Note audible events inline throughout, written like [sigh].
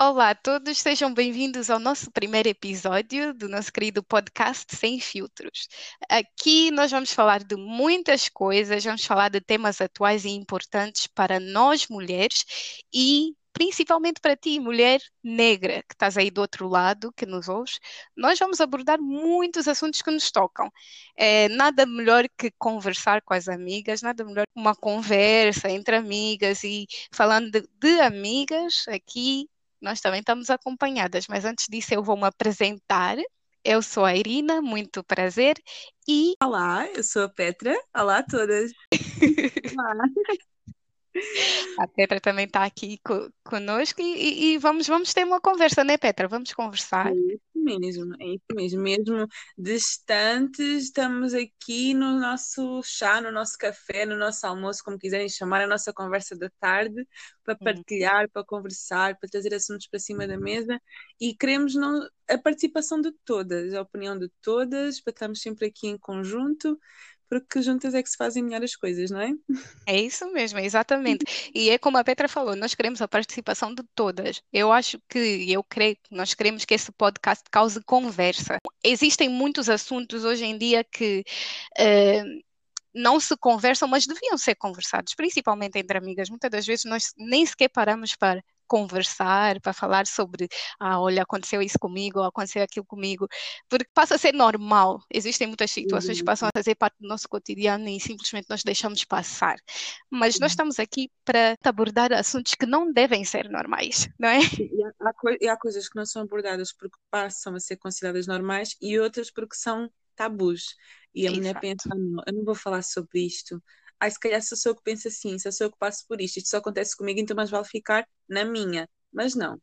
Olá a todos, sejam bem-vindos ao nosso primeiro episódio do nosso querido podcast Sem Filtros. Aqui nós vamos falar de muitas coisas, vamos falar de temas atuais e importantes para nós mulheres e principalmente para ti, mulher negra, que estás aí do outro lado, que nos ouves, nós vamos abordar muitos assuntos que nos tocam. É, nada melhor que conversar com as amigas, nada melhor que uma conversa entre amigas e falando de, de amigas, aqui nós também estamos acompanhadas, mas antes disso eu vou me apresentar. Eu sou a Irina, muito prazer. E. Olá, eu sou a Petra. Olá a todas. [laughs] [laughs] [laughs] Olá. A Petra também está aqui co conosco e, e, vamos, vamos ter uma conversa, né, Petra? Vamos conversar. É isso mesmo, é isso mesmo. Mesmo distantes, estamos aqui no nosso chá, no nosso café, no nosso almoço, como quiserem chamar, a nossa conversa da tarde, para partilhar, para conversar, para trazer assuntos para cima da mesa e queremos não, a participação de todas, a opinião de todas, para estarmos sempre aqui em conjunto porque juntas é que se fazem melhor as coisas, não é? É isso mesmo, exatamente. E é como a Petra falou, nós queremos a participação de todas. Eu acho que, eu creio que nós queremos que esse podcast cause conversa. Existem muitos assuntos hoje em dia que. Uh, não se conversam, mas deviam ser conversados, principalmente entre amigas. Muitas das vezes nós nem sequer paramos para conversar, para falar sobre, ah, olha, aconteceu isso comigo, aconteceu aquilo comigo, porque passa a ser normal. Existem muitas situações que uhum. passam a fazer parte do nosso cotidiano e simplesmente nós deixamos passar. Mas nós estamos aqui para abordar assuntos que não devem ser normais, não é? E há, e há coisas que não são abordadas porque passam a ser consideradas normais e outras porque são tabus. E a mulher pensa, ah, não, eu não vou falar sobre isto, ai, se calhar sou eu que penso assim, sou eu que passo por isto, isto só acontece comigo, então mais vale ficar na minha. Mas não,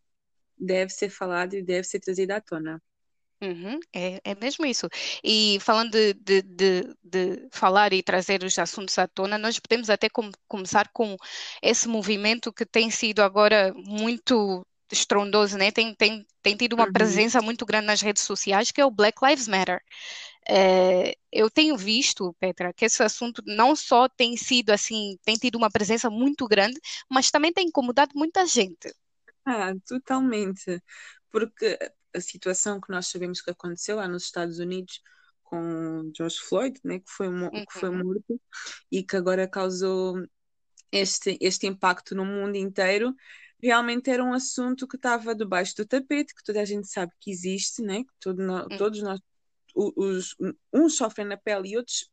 deve ser falado e deve ser trazido à tona. Uhum, é, é mesmo isso. E falando de, de, de, de, falar e trazer os assuntos à tona, nós podemos até com, começar com esse movimento que tem sido agora muito estrondoso, né? tem, tem, tem tido uma uhum. presença muito grande nas redes sociais, que é o Black Lives Matter. É, eu tenho visto, Petra, que esse assunto não só tem sido assim, tem tido uma presença muito grande, mas também tem incomodado muita gente. Ah, totalmente. Porque a situação que nós sabemos que aconteceu lá nos Estados Unidos com George Floyd, né, que foi, uhum. que foi uhum. morto e que agora causou este, este impacto no mundo inteiro, realmente era um assunto que estava debaixo do tapete, que toda a gente sabe que existe, né? que todo, uhum. todos nós os, uns sofrem na pele e outros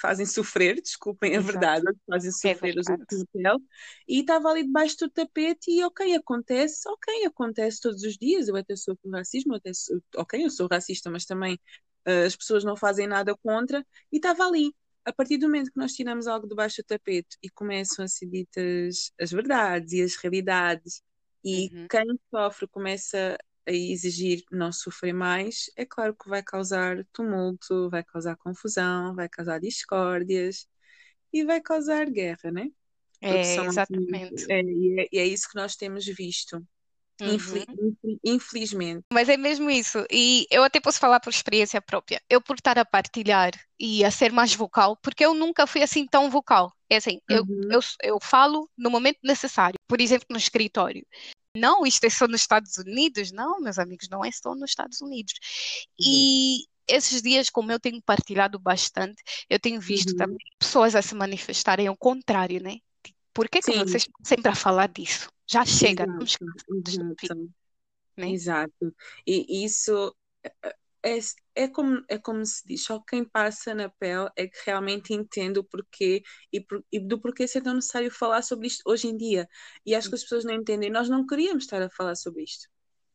fazem sofrer, desculpem a Exato. verdade, fazem é sofrer é os outros na pele, e estava ali debaixo do tapete e ok, acontece, ok, acontece todos os dias, eu até sou racismo, até sou, ok, eu sou racista, mas também uh, as pessoas não fazem nada contra, e estava ali. A partir do momento que nós tiramos algo debaixo do tapete e começam a ser ditas as verdades e as realidades, e uhum. quem sofre começa a exigir não sofrer mais, é claro que vai causar tumulto, vai causar confusão, vai causar discórdias e vai causar guerra, né? é, exatamente. É, e, é, e é isso que nós temos visto. Uhum. Infelizmente. Mas é mesmo isso. E eu até posso falar por experiência própria. Eu, por estar a partilhar e a ser mais vocal, porque eu nunca fui assim tão vocal. É assim, uhum. eu, eu, eu falo no momento necessário. Por exemplo, no escritório. Não, isto é só nos Estados Unidos. Não, meus amigos, não é só nos Estados Unidos. Uhum. E esses dias, como eu tenho partilhado bastante, eu tenho visto uhum. também pessoas a se manifestarem ao contrário, né? Por que, que vocês estão sempre a falar disso? Já chega, exato, exato. Né? exato. E isso é, é, como, é como se diz, só quem passa na pele é que realmente entende o porquê e, por, e do porquê ser tão necessário falar sobre isto hoje em dia. E acho que as pessoas não entendem. Nós não queríamos estar a falar sobre isto.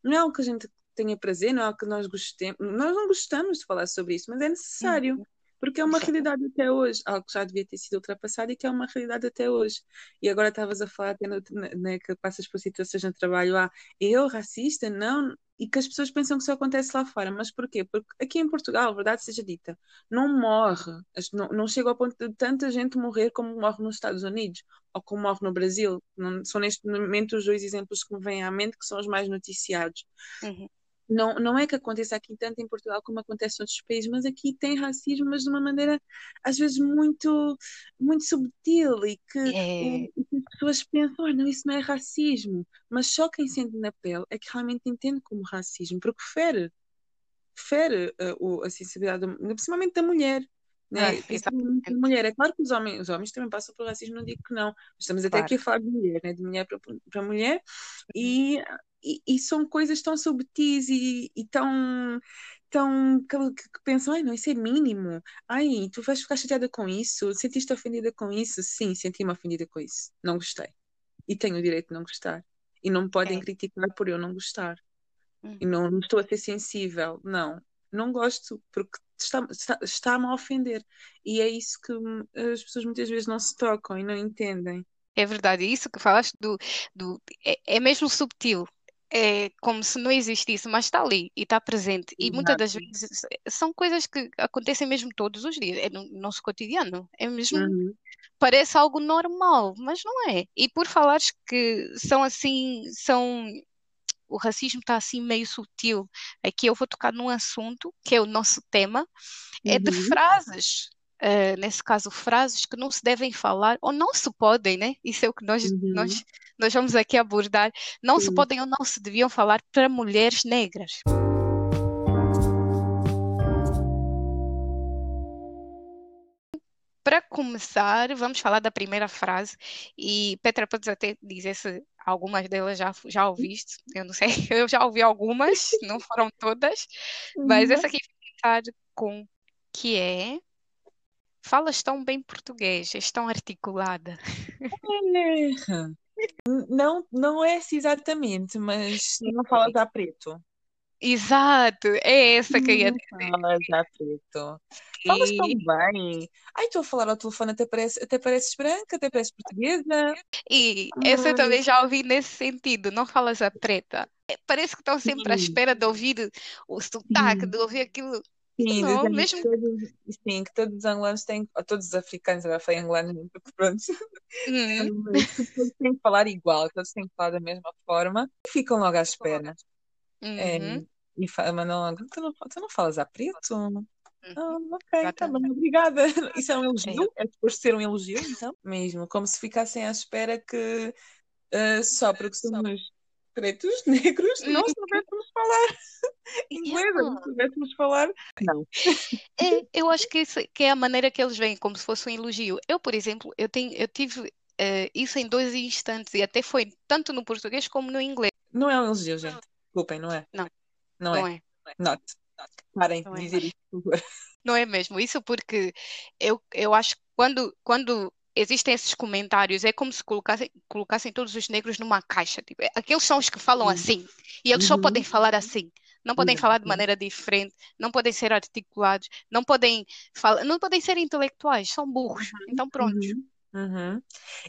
Não é algo que a gente tenha prazer, não é algo que nós gostemos. Nós não gostamos de falar sobre isso, mas é necessário. Porque é uma realidade até hoje, algo que já devia ter sido ultrapassado e que é uma realidade até hoje. E agora estavas a falar até no, né, que passas por situações no trabalho, ah, eu racista? Não, e que as pessoas pensam que isso acontece lá fora. Mas porquê? Porque aqui em Portugal, verdade seja dita, não morre, não, não chega ao ponto de tanta gente morrer como morre nos Estados Unidos ou como morre no Brasil. Não, são neste momento os dois exemplos que me vêm à mente que são os mais noticiados. Uhum. Não, não é que aconteça aqui tanto em Portugal como acontece em outros países, mas aqui tem racismo, mas de uma maneira às vezes muito, muito subtil e que, É, que as pessoas pensam, ah, não, isso não é racismo, mas só quem sente na pele é que realmente entende como racismo, porque fere, fere uh, o, a sensibilidade, principalmente da mulher. Né? Exatamente, mulher. É claro que os homens, os homens também passam por racismo, não digo que não. Estamos até claro. aqui a falar de mulher, né? de mulher para, para mulher, e e, e são coisas tão subtis e, e tão, tão que, que pensam, ai não, isso é mínimo. Ai, tu vais ficar chateada com isso? Sentiste ofendida com isso? Sim, senti-me ofendida com isso. Não gostei. E tenho o direito de não gostar. E não me podem É. criticar por eu não gostar. Hum. E não, não estou a ser sensível. Não, não gosto, porque está, está, está-me a ofender. E é isso que as pessoas muitas vezes não se tocam e não entendem. É verdade, isso que falaste do, do é, é mesmo subtil. É como se não existisse, mas está ali e está presente. E muitas das Exato. vezes são coisas que acontecem mesmo todos os dias, é no nosso cotidiano. É mesmo, Uhum, parece algo normal, mas não é. E por falares que são assim, são o racismo está assim meio sutil. Aqui eu vou tocar num assunto que é o nosso tema, é de uhum, frases. Eh, nesse caso, frases que não se devem falar ou não se podem, né? Isso é o que nós, uhum. nós, nós vamos aqui abordar. Não se podem ou não se deviam falar para mulheres negras. Para começar, vamos falar da primeira frase e Petra, podes até dizer se algumas delas já, já ouviste. Eu não sei, [laughs] eu já ouvi algumas, não foram todas, mas essa aqui vai com que é falas tão bem português, és tão articulada. É. Não, não é assim exatamente, mas não falas a preto. Exato, é essa que eu ia Não dizer. falas a preto. Falas tão bem. Ai, estou a falar ao telefone, até, parece, até pareces branca, até pareces portuguesa. e essa eu também já ouvi nesse sentido, não falas a preta. É, Parece que estão sempre à espera de ouvir o sotaque, de ouvir aquilo. Sim, Não, dizem que mesmo. todos, sim, que todos os angolanos têm, todos os africanos, agora falei angolanos, pronto, [laughs] Hum, que todos têm que falar igual, todos têm que falar da mesma forma, ficam logo à espera. É, uhum, e fa- mandam logo, tu não, tu não falas a preto? uhum, Ah, ok, tá bem, obrigada. [laughs] Isso é um É, elogio? É depois de ser um elogio, então? Mesmo, como se ficassem à espera que ah, só porque somos pretos, [laughs] negros, não soubéssemos falar [laughs] inglês, yeah. não soubéssemos falar. Não. [laughs] É, eu acho que isso que é a maneira que eles veem, como se fosse um elogio. Eu, por exemplo, eu tenho, eu tive eh, isso em dois instantes e até foi tanto no português como no inglês. Não é um elogio, gente. Desculpem, não é? Não, Não não é. é, Not. Parem não de é. dizer isso, por favor. Não é mesmo. Isso porque eu, eu acho que quando, quando existem esses comentários, é como se colocassem, colocassem todos os negros numa caixa. Tipo, é- aqueles são os que falam Sim. assim. E eles só podem Uhum. falar assim. Não podem falar de maneira diferente, não podem ser articulados, não podem falar, não podem ser intelectuais, são burros. Então, pronto. Uhum. Uhum.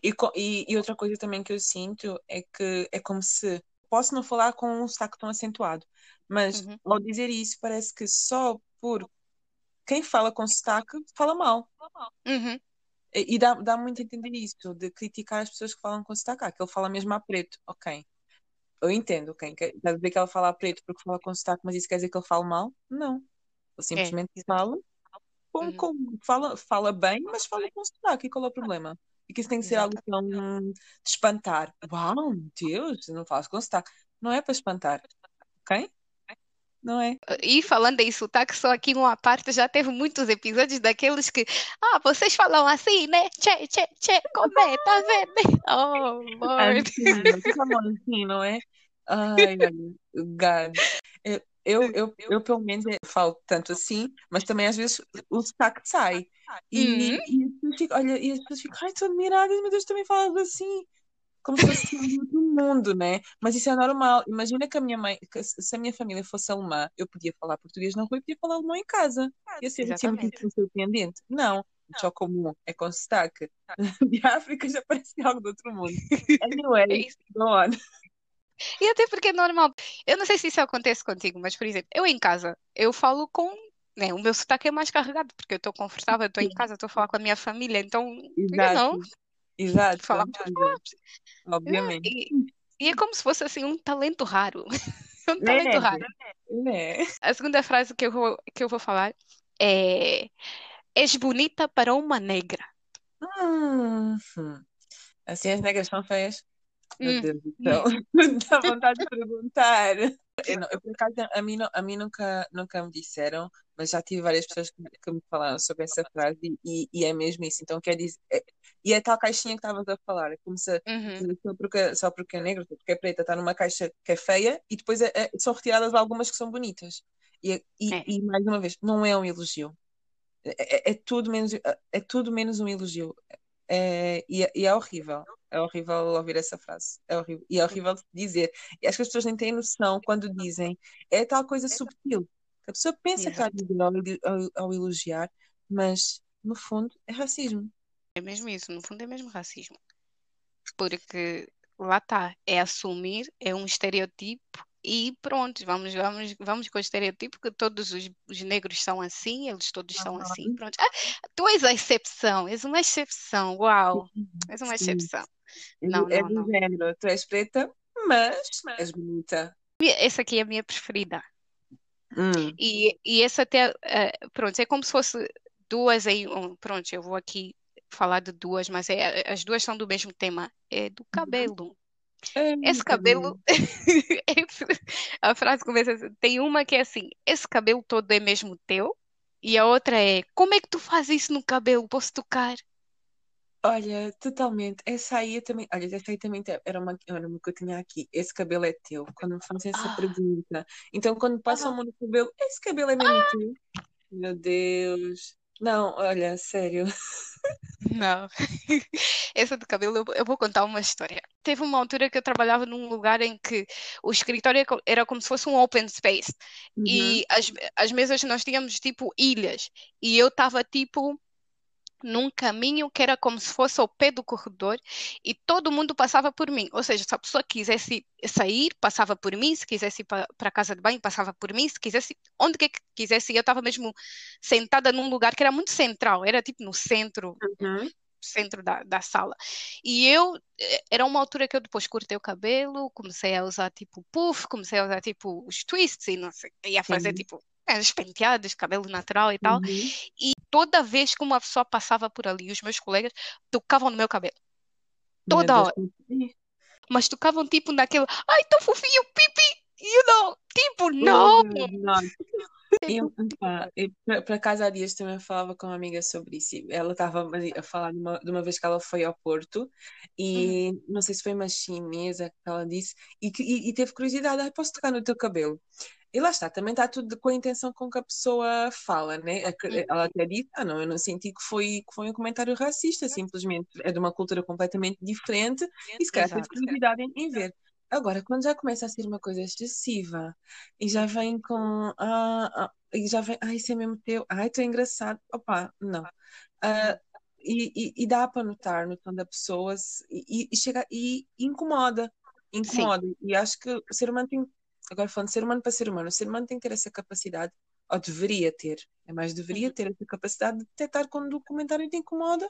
E, e, e outra coisa também que eu sinto é que é como se posso não falar com um sotaque tão acentuado, mas Uhum. ao dizer isso parece que só por quem fala com sotaque fala mal. Uhum. E, dá, dá muito a entender isso, de criticar as pessoas que falam com sotaque. Ah, que ele fala mesmo a preto. Ok. Eu entendo, ok. Quer dizer que ela fala a preto porque fala com sotaque, mas isso quer dizer que ele fala mal? Não. Ele É, simplesmente exato. fala com, Uhum. com, fala, fala bem, mas fala com sotaque. E qual é o problema? E que isso tem que ser algo Exato. tão de espantar. Uau, meu Deus, não falas com sotaque. Não é para espantar, ok? Não é? E falando em sotaque, só aqui uma parte, já teve muitos episódios daqueles que, ah, vocês falam assim, né? Tchê, tchê, tchê, como [laughs] é? Tá vendo? Oh, Lord. Assim, vocês falam assim, não é? Ai, God. Eu, eu, eu, eu, pelo menos, falo tanto assim, mas também às vezes o sotaque sai. E, Uhum. e as pessoas ficam, olha, e as pessoas ficam, ai, estou admiradas, meu Deus, também falas assim. Como se fosse um outro mundo, né? Mas isso é normal. Imagina que a minha mãe, se a minha família fosse alemã, eu podia falar português na rua e podia falar alemão em casa. Ia ser muito surpreendente. Não, só como é com sotaque. [laughs] De África já parece algo do outro mundo. É Anyway, isso. go on. E até porque é normal. Eu não sei se isso acontece contigo, mas, por exemplo, eu em casa, eu falo com. Né, o meu sotaque é mais carregado, porque eu estou confortável, eu estou em casa, estou a falar com a minha família, então, exato, know, exato, exato, falamos. obviamente. E, e é como se fosse assim um talento raro. É [laughs] um talento raro. É. A segunda frase que eu vou, que eu vou falar é: És bonita para uma negra. Hum, assim as negras são feias. Meu Hum, Deus céu, [laughs] dá vontade de perguntar. Eu, não- eu, por acaso, a mim, não- a mim nunca, nunca me disseram, mas já tive várias pessoas que, que me falaram sobre essa frase e, e é mesmo isso. Então, quer dizer, é- e é tal caixinha que estavas a falar, é como se uhum, só porque, só porque é negra, só porque é preta, está numa caixa que é feia e depois é- é- são retiradas algumas que são bonitas. E, e, é, e mais uma vez, não é um elogio. É, é- é tudo menos, é tudo menos um elogio. É, e, é, e é horrível. É horrível ouvir essa frase. É horrível. E é horrível dizer. E acho que as pessoas nem têm noção quando dizem. É tal coisa subtil. A pessoa pensa que está ao, ao- ao elogiar, mas no fundo é racismo. É mesmo isso, no fundo é mesmo racismo. Porque lá está, é assumir, é um estereotipo e pronto, vamos, vamos, vamos com o estereotipo que todos os, os negros são assim, eles todos são assim, pronto. Ah, tu és a exceção, és uma exceção, uau, és uma Sim. exceção. Não, é não, do não. género. Tu és preta, mas és bonita. Essa aqui é a minha preferida. Hum. E, e essa até, eh, pronto, é como se fosse duas em um. Pronto, eu vou aqui falar de duas, mas é, as duas são do mesmo tema, é do cabelo. Esse Ai, cabelo, cabelo. [laughs] esse- a frase começa assim, tem uma que é assim, esse cabelo todo é mesmo teu? E a outra é, como é que tu fazes isso no cabelo? Posso tocar? Olha, totalmente. Essa aí eu também. Olha, essa aí também era uma, era uma que eu tinha aqui. Esse cabelo é teu. Quando me fazem essa Ah, pergunta. Então, quando passam a ah, mão no cabelo, esse cabelo é mesmo teu? Meu Deus. Não, olha, sério. não. [laughs] Essa do cabelo, eu vou contar uma história. Teve uma altura que eu trabalhava num lugar em que o escritório era co- era como se fosse um open space. Uhum. E as, as mesas nós tínhamos tipo ilhas. E eu estava tipo num caminho que era como se fosse ao pé do corredor e todo mundo passava por mim. Ou seja, se a pessoa quisesse sair, passava por mim, se quisesse ir para a casa de banho, passava por mim, se quisesse, onde que quisesse eu estava mesmo sentada num lugar que era muito central, era tipo no centro, Uhum. centro da, da sala. E eu, eh, era uma altura que eu depois cortei o cabelo, comecei a usar tipo puff, comecei a usar tipo os twists e não sei, ia fazer tipo os penteados, cabelo natural e tal. Uhum. E toda vez que uma pessoa passava por ali, os meus colegas tocavam no meu cabelo. Meu Toda Deus. hora. Ih, Mas tocavam tipo naquele, ai, tão fofinho, pipi, you know, tipo, não. não. Por acaso há dias também falava com uma amiga sobre isso. Ela estava a falar de uma, de uma vez que ela foi ao Porto Uhum. e não sei se foi uma chinesa que ela disse e, que- e, e teve curiosidade, ah, posso tocar no teu cabelo? E lá está, também está tudo com a intenção com que a pessoa fala, né? Uhum. Ela até disse, ah, não, eu não senti que foi, que foi um comentário racista, simplesmente é de uma cultura completamente diferente e se calhar teve curiosidade em, em ver. Agora, quando já começa a ser uma coisa excessiva e já vem com, ah, ah, e já vem, ah, isso é mesmo teu, ai, tu é engraçado, opa, não. Ah, e, e, e dá para notar no tom da pessoa se- e, e chega e incomoda, Sim, incomoda. E acho que o ser humano tem, agora falando de ser humano para ser humano, o ser humano tem que ter essa capacidade, ou deveria ter, é mais deveria Uhum. ter essa capacidade de detectar quando o comentário te incomoda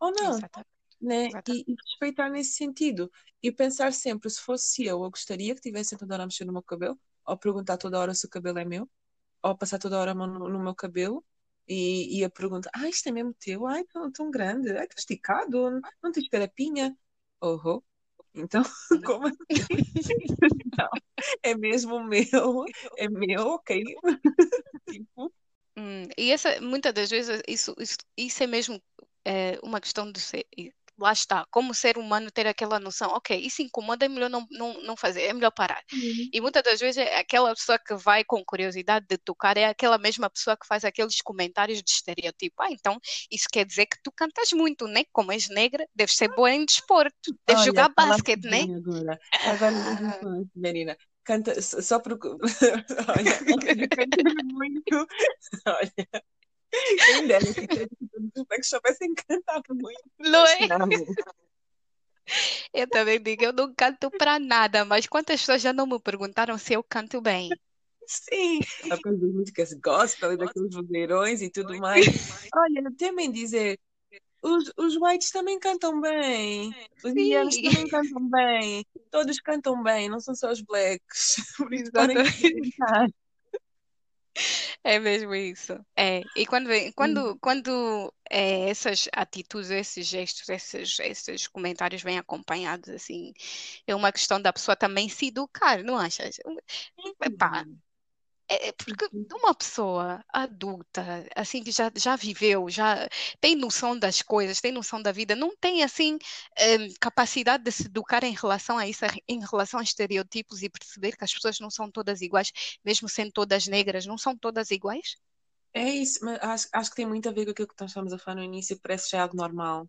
ou não, exatamente, né? E, e respeitar nesse sentido. E pensar sempre, se fosse eu, eu gostaria que tivessem toda hora a mexer no meu cabelo, ou perguntar toda hora se o cabelo é meu, ou passar toda hora a mão no, no meu cabelo. E, e a pergunta, ah, isto é mesmo teu? Ai, tão, tão grande, ai, tão esticado, não, não tens carapinha? Oh, oh. Então, [laughs] como assim? Não, é mesmo meu, é meu, ok? Tipo, Hum, e essa, muitas das vezes, isso, isso, isso é mesmo é, uma questão de ser. Lá está, como ser humano ter aquela noção, ok, isso incomoda, é melhor não, não, não fazer, é melhor parar. hum, E muitas das vezes aquela pessoa que vai com curiosidade de tocar, é aquela mesma pessoa que faz aqueles comentários de estereotipo. Ah, então isso quer dizer que tu cantas muito, né? Como és negra, deves ser boa em desporto, deves olha, jogar basquete, né? agora. Agora Marina. [laughs] Canta só porque. [laughs] Olha, [laughs] muito. Olha, quem dera os bonecos soubessem cantar muito. Não é? Eu também digo, eu não canto para nada, mas quantas pessoas já não me perguntaram se eu canto bem? Sim, das músicas gospel e daqueles vozeirões e tudo mais. Olha, também dizer, os, os whites também cantam bem. Os indianos também cantam bem. Todos cantam bem, não são só os blacks. [laughs] Por isso podem cantar. [laughs] É mesmo isso. É. E quando, quando, hum. quando é, essas atitudes, esses gestos, esses, esses comentários vêm acompanhados, assim, é uma questão da pessoa também se educar, não achas? Epá, uhum. É, é porque uma pessoa adulta, assim, que já, já viveu, já tem noção das coisas, tem noção da vida, não tem, assim, eh, capacidade de se educar em relação a isso, em relação a estereotipos e perceber que as pessoas não são todas iguais, mesmo sendo todas negras, não são todas iguais? É isso, mas acho, acho que tem muito a ver com aquilo que nós estamos a falar no início, parece já algo normal.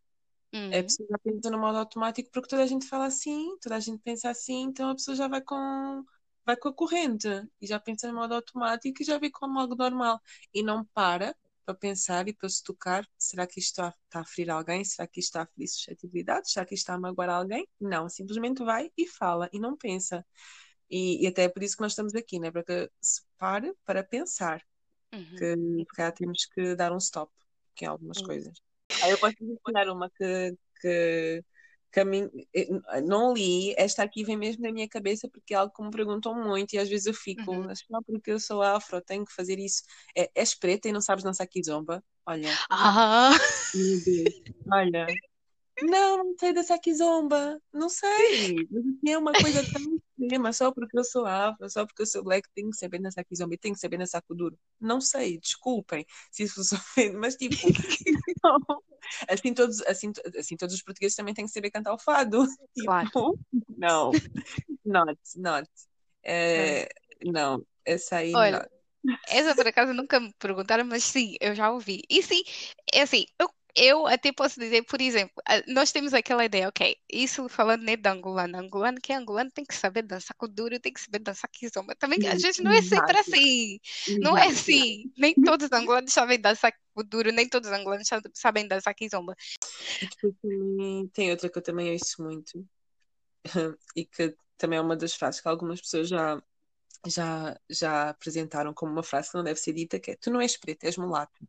Uhum. A pessoa já pensa no modo automático porque toda a gente fala assim, toda a gente pensa assim, então a pessoa já vai com vai com a corrente e já pensa em modo automático e já vê como algo normal e não para para pensar e para se tocar, será que isto está, está a ferir alguém? Será que isto está a ferir suscetibilidade? Será que isto está a magoar alguém? Não, simplesmente vai e fala e não pensa. E, e até é por isso que nós estamos aqui, né? para que se pare para pensar. Uhum. Que cá temos que dar um stop em algumas uhum. coisas. Aí eu posso ensinar uma que, que caminho, eh, não li, esta aqui vem mesmo na minha cabeça porque é algo que me perguntam muito e às vezes eu fico, uhum. não porque eu sou afro, tenho que fazer isso. É, és preta e não sabes dançar kizomba? Olha. Ah. Meu Deus. Olha. [laughs] Não, não sei dançar kizomba. Não sei. Mas é uma coisa tão extrema, só porque eu sou afro, só porque eu sou black, tenho que saber dançar kizomba tenho que saber dançar kuduro. Não sei, desculpem se isso vos [laughs] ofende, mas tipo. [laughs] [laughs] Assim todos, assim, assim todos os portugueses também têm que saber cantar o fado. Claro. Tipo, não, not, not. É, não, essa aí Olha. Essa por acaso nunca me perguntaram, mas sim, eu já ouvi. E sim, é assim, eu eu até posso dizer, por exemplo, nós temos aquela ideia, ok, isso falando nem da angolano, angolano que é angolano tem que saber dançar com duro, tem que saber dançar kizomba. Também às vezes não é sempre assim, não é assim. Nem todos os angolanos sabem dançar com duro, nem todos os angolanos sabem dançar kizomba. Tem outra que eu também ouço muito [laughs] e que também é uma das frases que algumas pessoas já já, já apresentaram como uma frase que não deve ser dita, que é tu não és preto, és mulato.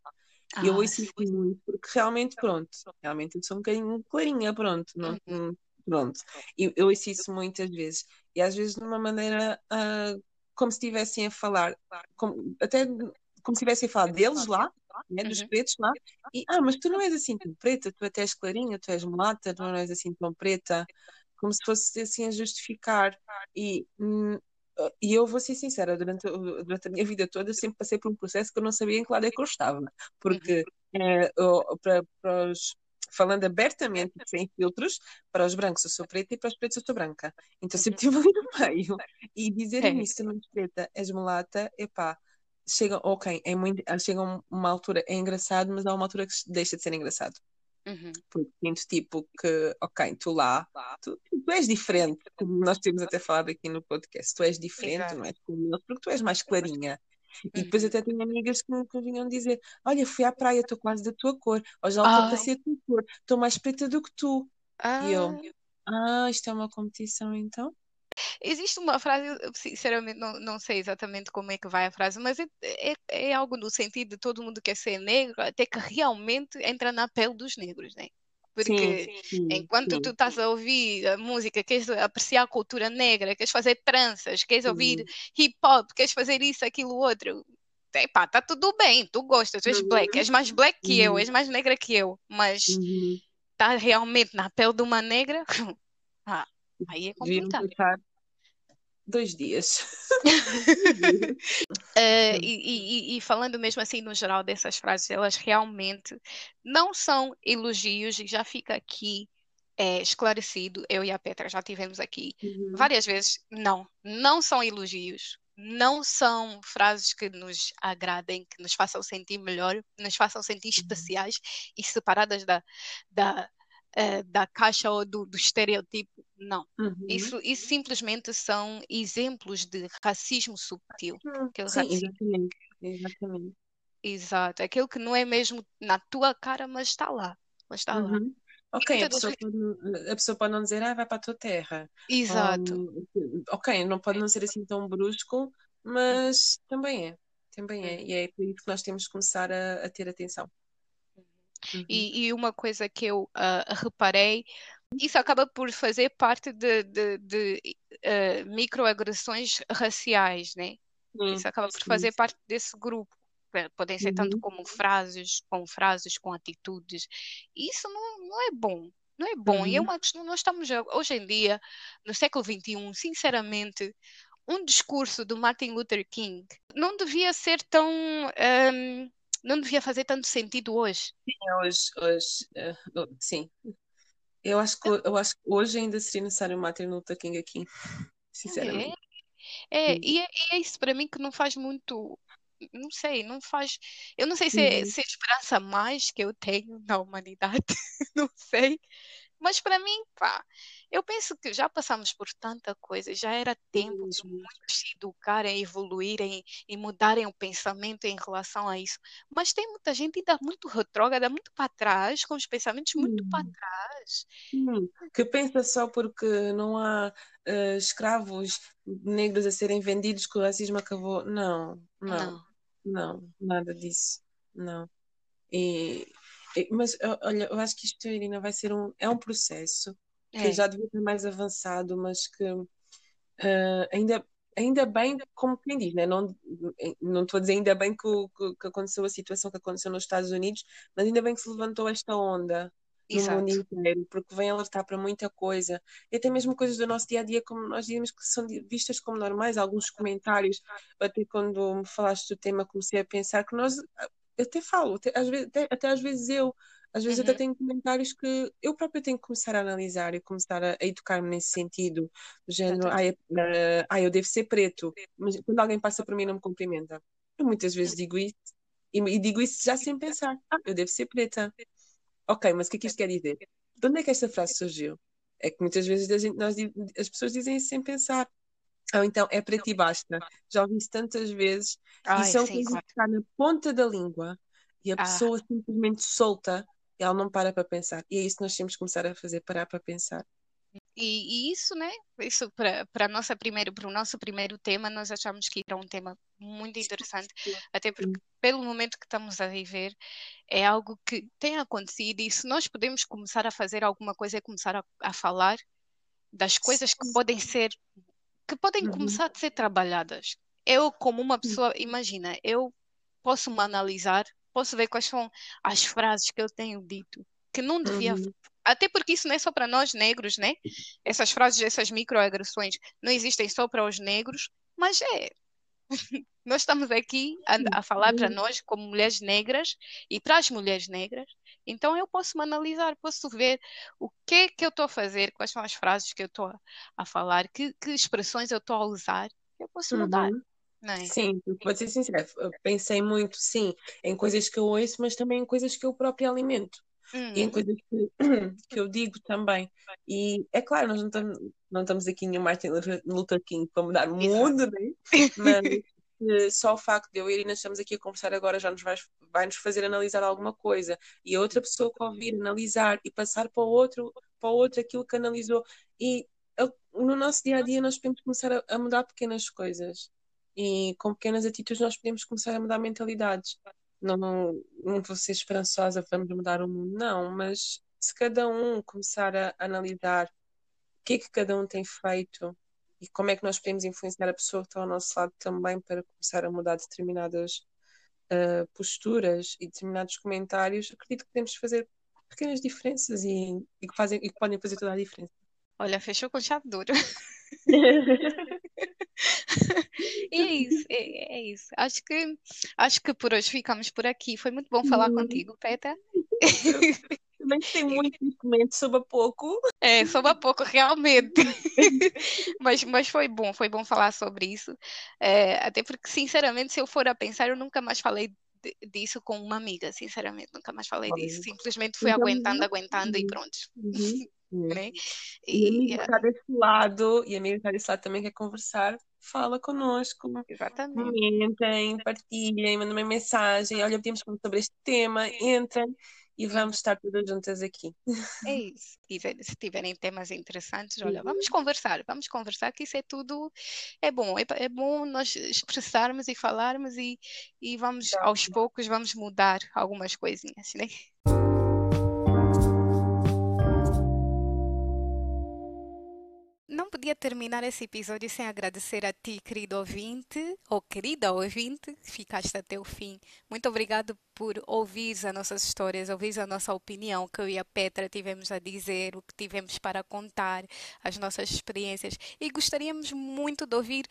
E eu ah, ouço muito, porque realmente, pronto, realmente eu sou um bocadinho clarinha, pronto, não, uhum. pronto. E eu ouço isso muitas vezes. E às vezes de uma maneira uh, como se estivessem a falar, como, até como se estivessem a falar deles lá, né, dos uhum. pretos lá, e ah, mas tu não és assim tão preta, tu até és clarinha, tu és mulata, tu não és assim tão preta, como se fosse assim a justificar. E hum, e eu vou ser sincera, durante, durante a minha vida toda eu sempre passei por um processo que eu não sabia em que lado é que eu estava, porque uhum. é, para, para os, falando abertamente, sem filtros, para os brancos eu sou preta e para os pretos eu sou branca. Então sempre uhum. estive [laughs] ali no meio. E dizerem é. isso, não és preta, és mulata, epá, chega, ok, é muito, chega uma altura, é engraçado, mas há uma altura que deixa de ser engraçado. Uhum. Porque sinto tipo que, ok, tu lá, tu, tu, és diferente, como nós temos até falado aqui no podcast, tu és diferente, Exato. não és como eles, porque tu és mais clarinha. E depois uhum. até tenho amigas que me vinham dizer: Olha, fui à praia, estou quase da tua cor, ou já ultrapassei a tua cor, estou mais preta do que tu. Ah. E eu, ah, isto é uma competição então? Existe uma frase, sinceramente não, não sei exatamente como é que vai a frase, mas é, é, é algo no sentido de todo mundo quer ser negro, até que realmente entra na pele dos negros, né? Porque sim, sim, enquanto sim. tu estás a ouvir a música, queres apreciar a cultura negra, queres fazer tranças, queres ouvir hip hop, queres fazer isso, aquilo, outro, epá, tá tudo bem, tu gostas, tu és black, és mais black que eu, uhum. és mais negra que eu, mas está realmente na pele de uma negra, [laughs] ah, aí é complicado dois dias. [laughs] [laughs] uh, e, e, e, falando mesmo assim no geral dessas frases, elas realmente não são elogios, e já fica aqui é, esclarecido, eu e a Petra já tivemos aqui uhum. várias vezes, não, não são elogios, não são frases que nos agradem, que nos façam sentir melhor, nos façam sentir uhum. especiais e separadas da, da, uh, da caixa ou do, do estereotipo. Não. Uhum. Isso, isso simplesmente são exemplos de racismo subtil. Sim, racismo... exatamente. exatamente. Exato. Aquilo que não é mesmo na tua cara, mas está lá. Mas está uhum. lá. Ok, a pessoa, pode, a pessoa pode não dizer, ah, vai para a tua terra. Exato. Um, ok, não pode não ser assim tão brusco, mas também é. Também é. Uhum. E é por isso que nós temos que começar a, a ter atenção. Uhum. E, e, uma coisa que eu uh, reparei, isso acaba por fazer parte de, de, de uh, microagressões raciais, né? isso acaba por fazer parte desse grupo. Podem ser uhum. tanto como frases, com frases, com atitudes. Isso não, não é bom. Não é bom. Uhum. E é uma questão, nós estamos hoje em dia, no século XXI, sinceramente, um discurso do Martin Luther King não devia ser tão. Um, não devia fazer tanto sentido hoje. Sim, hoje, hoje uh, sim. Eu acho, que, eu acho que hoje ainda seria necessário o Martin Luther King aqui, sinceramente. É, é, e é, é, isso para mim que não faz muito. Não sei, não faz. Eu não sei se é, uhum. se é esperança mais que eu tenho na humanidade, [laughs] não sei. Mas para mim, pá, eu penso que já passamos por tanta coisa, já era tempo de muitos se educarem, evoluírem e mudarem o pensamento em relação a isso. Mas tem muita gente ainda muito retrógrada, muito para trás, com os pensamentos muito para trás. Que pensa só porque não há uh, escravos negros a serem vendidos que o racismo acabou. Não, não, não, não nada disso. Não. E mas olha, eu acho que isto, Irina, vai ser um, é um processo que é. já devia ter mais avançado, mas que uh, ainda, ainda bem, como quem diz, né? não, não estou a dizer ainda bem que, que, que, aconteceu a situação que aconteceu nos Estados Unidos, mas ainda bem que se levantou esta onda no mundo inteiro, porque vem alertar para muita coisa, e até mesmo coisas do nosso dia a dia, como nós dizemos que são vistas como normais, alguns comentários, até quando me falaste do tema, comecei a pensar que nós eu até falo, até às vezes, até, até às vezes eu, às vezes uhum. até tenho comentários que eu própria tenho que começar a analisar e começar a, a educar-me nesse sentido, do género, ah, eu, uh, ah, eu devo ser preto, mas quando alguém passa por mim não me cumprimenta. Eu muitas vezes digo isso, e, e digo isso já sem pensar, ah, [laughs] eu devo ser preta. Ok, mas o que é que isto quer dizer? De onde é que esta frase surgiu? É que muitas vezes nós, as pessoas dizem isso sem pensar. Ou então é preto e basta. Já ouvi isso tantas vezes. Ai, e são sim, coisas claro. que está na ponta da língua e a ah. pessoa simplesmente solta e ela não para para pensar. E é isso que nós temos que começar a fazer, parar para pensar. E, e, isso, né? Isso para para nossa primeiro para o nosso primeiro tema, nós achamos que era um tema muito interessante, até porque pelo momento que estamos a viver é algo que tem acontecido e se nós podemos começar a fazer alguma coisa é começar a, a falar das coisas que podem ser que podem uhum. começar a ser trabalhadas. Eu, como uma pessoa, imagina, eu posso me analisar, posso ver quais são as frases que eu tenho dito, que não devia. Uhum. Até porque isso não é só para nós negros, né? Essas frases, essas microagressões não existem só para os negros, mas é. [laughs] nós estamos aqui a, a falar para nós, como mulheres negras, e para as mulheres negras, então eu posso me analisar, posso ver o que é que eu estou a fazer, quais são as frases que eu estou a, falar, que, que, expressões eu estou a usar, eu posso mudar. Uhum. É? Sim, vou ser sincera, pensei muito, sim, em coisas que eu ouço, mas também em coisas que eu próprio alimento. Uhum. E em uhum. coisas que, [clears throat] que eu digo também. E é claro, nós não estamos, não estamos aqui em Martin Luther King para mudar o mundo, né? mas só o facto de eu e a Irina estamos aqui a conversar agora já nos vai, vai nos fazer analisar alguma coisa. E a outra pessoa que ouvir analisar e passar para o outro para o outro aquilo que analisou. E no nosso dia a dia nós podemos começar a, a mudar pequenas coisas. E com pequenas atitudes nós podemos começar a mudar mentalidades. Não, não, não vou ser esperançosa vamos mudar o mundo. Não mas se cada um começar a analisar o que é que cada um tem feito e como é que nós podemos influenciar a pessoa que está ao nosso lado também para começar a mudar determinadas uh, posturas e determinados comentários, acredito que podemos fazer pequenas diferenças e, e, que, fazem, e que podem fazer toda a diferença. Olha, fechou com chave dura. [laughs] e é isso, é, é, isso. Acho que, acho que por hoje ficamos por aqui. Foi muito bom falar uhum. contigo, Peta. [laughs] Também tem muito documento sobre a pouco. É, sobre a pouco, realmente. [laughs] mas, mas foi bom, foi bom falar sobre isso. É, até porque, sinceramente, se eu for a pensar, eu nunca mais falei disso com uma amiga, sinceramente, nunca mais falei disso. Simplesmente fui então, aguentando, aguentando uhum. e pronto. Uhum. [laughs] Né? E, e a amiga está desse lado, e a amiga está desse lado também quer conversar, fala connosco. Exatamente. Comentem, partilhem, mandem uma mensagem. Olha, podíamos falar sobre este tema, entrem e vamos estar todas juntas aqui. É isso. Se tiverem temas interessantes, olha, vamos uhum. conversar, vamos conversar, que isso é tudo, é bom, é, é bom nós expressarmos e falarmos e, e vamos, aos poucos, vamos mudar algumas coisinhas, né? Podia terminar esse episódio sem agradecer a ti, querido ouvinte, ou querida ouvinte, que ficaste até o fim. Muito obrigado por ouvir as nossas histórias, ouvir a nossa opinião, que eu e a Petra tivemos a dizer, o que tivemos para contar, as nossas experiências. E gostaríamos muito de ouvir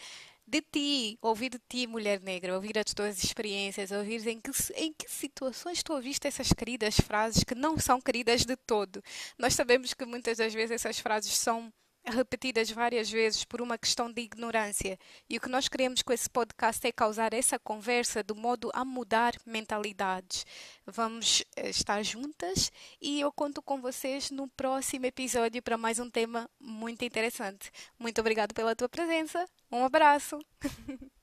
de ti, ouvir de ti, mulher negra, ouvir as tuas experiências, ouvir em que, em que situações tu ouviste essas queridas frases que não são queridas de todo. Nós sabemos que muitas das vezes essas frases são repetidas várias vezes por uma questão de ignorância. E o que nós queremos com esse podcast é causar essa conversa de modo a mudar mentalidades. Vamos eh, estar juntas e eu conto com vocês no próximo episódio para mais um tema muito interessante. Muito obrigado pela tua presença. Um abraço. [laughs]